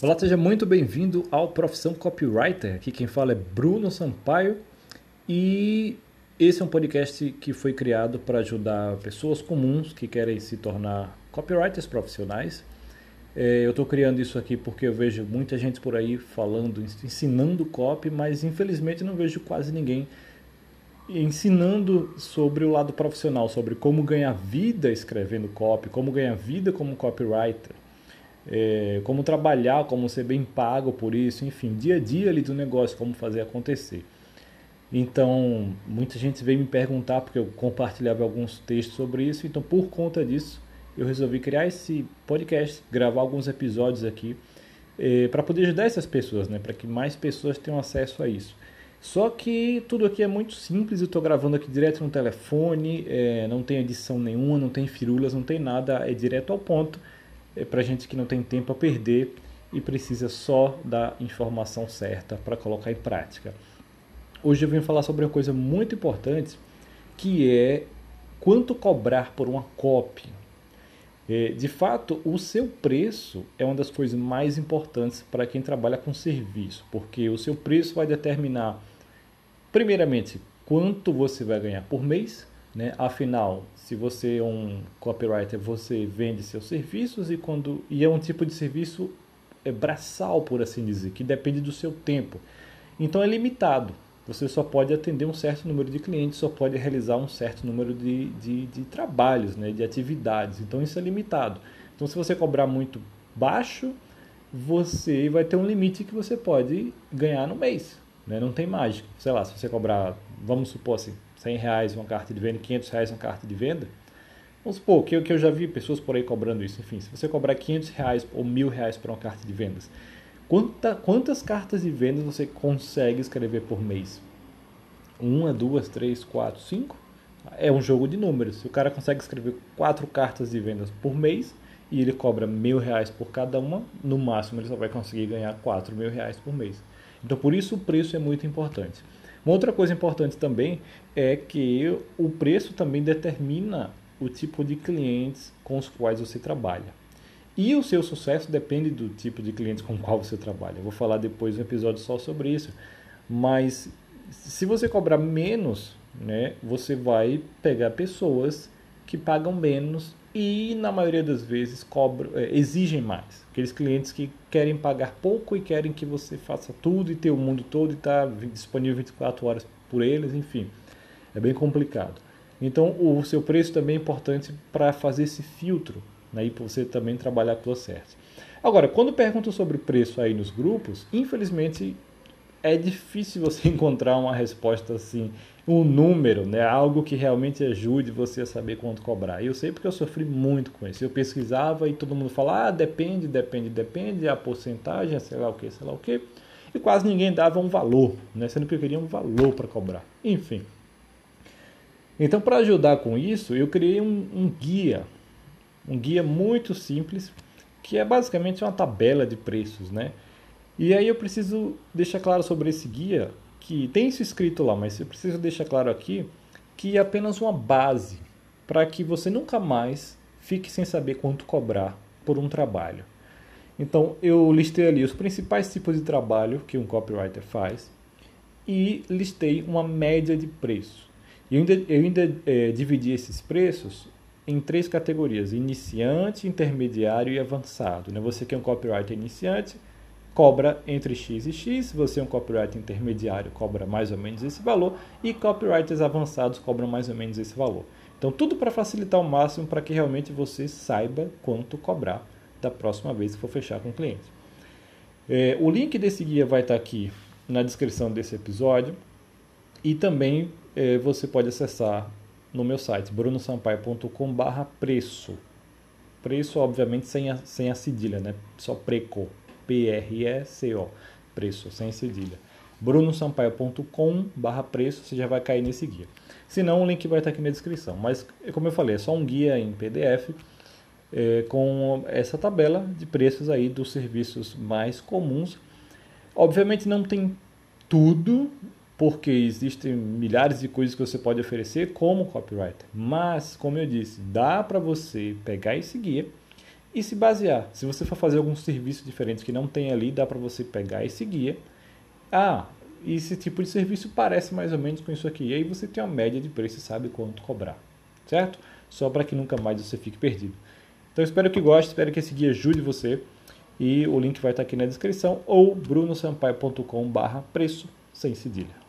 Olá, seja muito bem-vindo ao Profissão Copywriter. Aqui quem fala é Bruno Sampaio e esse é um podcast que foi criado para ajudar pessoas comuns que querem se tornar copywriters profissionais. É, eu estou criando isso aqui porque eu vejo muita gente por aí falando, ensinando copy, mas infelizmente não vejo quase ninguém ensinando sobre o lado profissional, sobre como ganhar vida escrevendo copy, como ganhar vida como copywriter é, como trabalhar, como ser bem pago por isso, enfim, dia a dia ali do negócio, como fazer acontecer. Então, muita gente veio me perguntar, porque eu compartilhava alguns textos sobre isso, então por conta disso, eu resolvi criar esse podcast, gravar alguns episódios aqui, é, para poder ajudar essas pessoas, né, para que mais pessoas tenham acesso a isso. Só que tudo aqui é muito simples, eu estou gravando aqui direto no telefone, é, não tem edição nenhuma, não tem firulas, não tem nada, é direto ao ponto é para gente que não tem tempo a perder e precisa só da informação certa para colocar em prática. Hoje eu venho falar sobre uma coisa muito importante que é quanto cobrar por uma copy. É, de fato, o seu preço é uma das coisas mais importantes para quem trabalha com serviço, porque o seu preço vai determinar, primeiramente, quanto você vai ganhar por mês, né? Afinal, se você é um copywriter, você vende seus serviços e quando e é um tipo de serviço é braçal, por assim dizer, que depende do seu tempo. Então é limitado. Você só pode atender um certo número de clientes, só pode realizar um certo número de, de, de trabalhos, né, de atividades. Então isso é limitado. Então se você cobrar muito baixo, você vai ter um limite que você pode ganhar no mês. Né? Não tem mágica. Sei lá, se você cobrar, vamos supor assim, 100 reais uma carta de venda, 500 reais uma carta de venda, vamos supor que que eu já vi pessoas por aí cobrando isso. Enfim, se você cobrar 500 reais ou mil reais por uma carta de vendas, quanta, quantas cartas de vendas você consegue escrever por mês? Uma, duas, três, quatro, cinco? É um jogo de números. Se o cara consegue escrever quatro cartas de vendas por mês e ele cobra mil reais por cada uma, no máximo ele só vai conseguir ganhar quatro mil reais por mês. Então, por isso o preço é muito importante. Uma outra coisa importante também é que o preço também determina o tipo de clientes com os quais você trabalha. E o seu sucesso depende do tipo de clientes com qual você trabalha. Eu vou falar depois um episódio só sobre isso. Mas se você cobrar menos, né, você vai pegar pessoas que pagam menos e na maioria das vezes cobram, é, exigem mais. Aqueles clientes que querem pagar pouco e querem que você faça tudo e ter o mundo todo e estar tá disponível 24 horas por eles, enfim. É bem complicado. Então o seu preço também é importante para fazer esse filtro né, e para você também trabalhar com certo. Agora, quando perguntam sobre preço aí nos grupos, infelizmente é difícil você encontrar uma resposta assim, um número, né? algo que realmente ajude você a saber quanto cobrar. Eu sei porque eu sofri muito com isso. Eu pesquisava e todo mundo falava, ah, depende, depende, depende, a porcentagem, sei lá o que, sei lá o que. E quase ninguém dava um valor, né? sendo que eu queria um valor para cobrar. Enfim. Então, para ajudar com isso, eu criei um, um guia, um guia muito simples, que é basicamente uma tabela de preços, né? E aí eu preciso deixar claro sobre esse guia, que tem isso escrito lá, mas eu preciso deixar claro aqui que é apenas uma base para que você nunca mais fique sem saber quanto cobrar por um trabalho. Então eu listei ali os principais tipos de trabalho que um copywriter faz e listei uma média de preço. Eu ainda, eu ainda é, dividi esses preços em três categorias: iniciante, intermediário e avançado. Né? Você que é um copywriter iniciante, cobra entre X e X, se você é um copywriter intermediário, cobra mais ou menos esse valor, e copywriters avançados cobram mais ou menos esse valor. Então, tudo para facilitar o máximo para que realmente você saiba quanto cobrar da próxima vez que for fechar com o cliente. É, o link desse guia vai estar aqui na descrição desse episódio e também é, você pode acessar no meu site brunosampaio.com/preço. Preço, obviamente, sem a, sem a cedilha, né? Só preco. P-R-E-C-O, preço, sem cedilha. brunosampaio.com barra preço, você já vai cair nesse guia. Se não, o link vai estar aqui na descrição. Mas, como eu falei, é só um guia em PDF é, com essa tabela de preços aí dos serviços mais comuns. Obviamente não tem tudo, porque existem milhares de coisas que você pode oferecer como copywriter. Mas, como eu disse, dá para você pegar esse guia e se basear. Se você for fazer algum serviço diferente que não tem ali, dá para você pegar esse guia. Ah, esse tipo de serviço parece mais ou menos com isso aqui. E aí você tem uma média de preço e sabe quanto cobrar, certo? Só para que nunca mais você fique perdido. Então espero que goste, espero que esse guia ajude você. E o link vai estar aqui na descrição ou brunosampaio.com barra preço sem cedilha.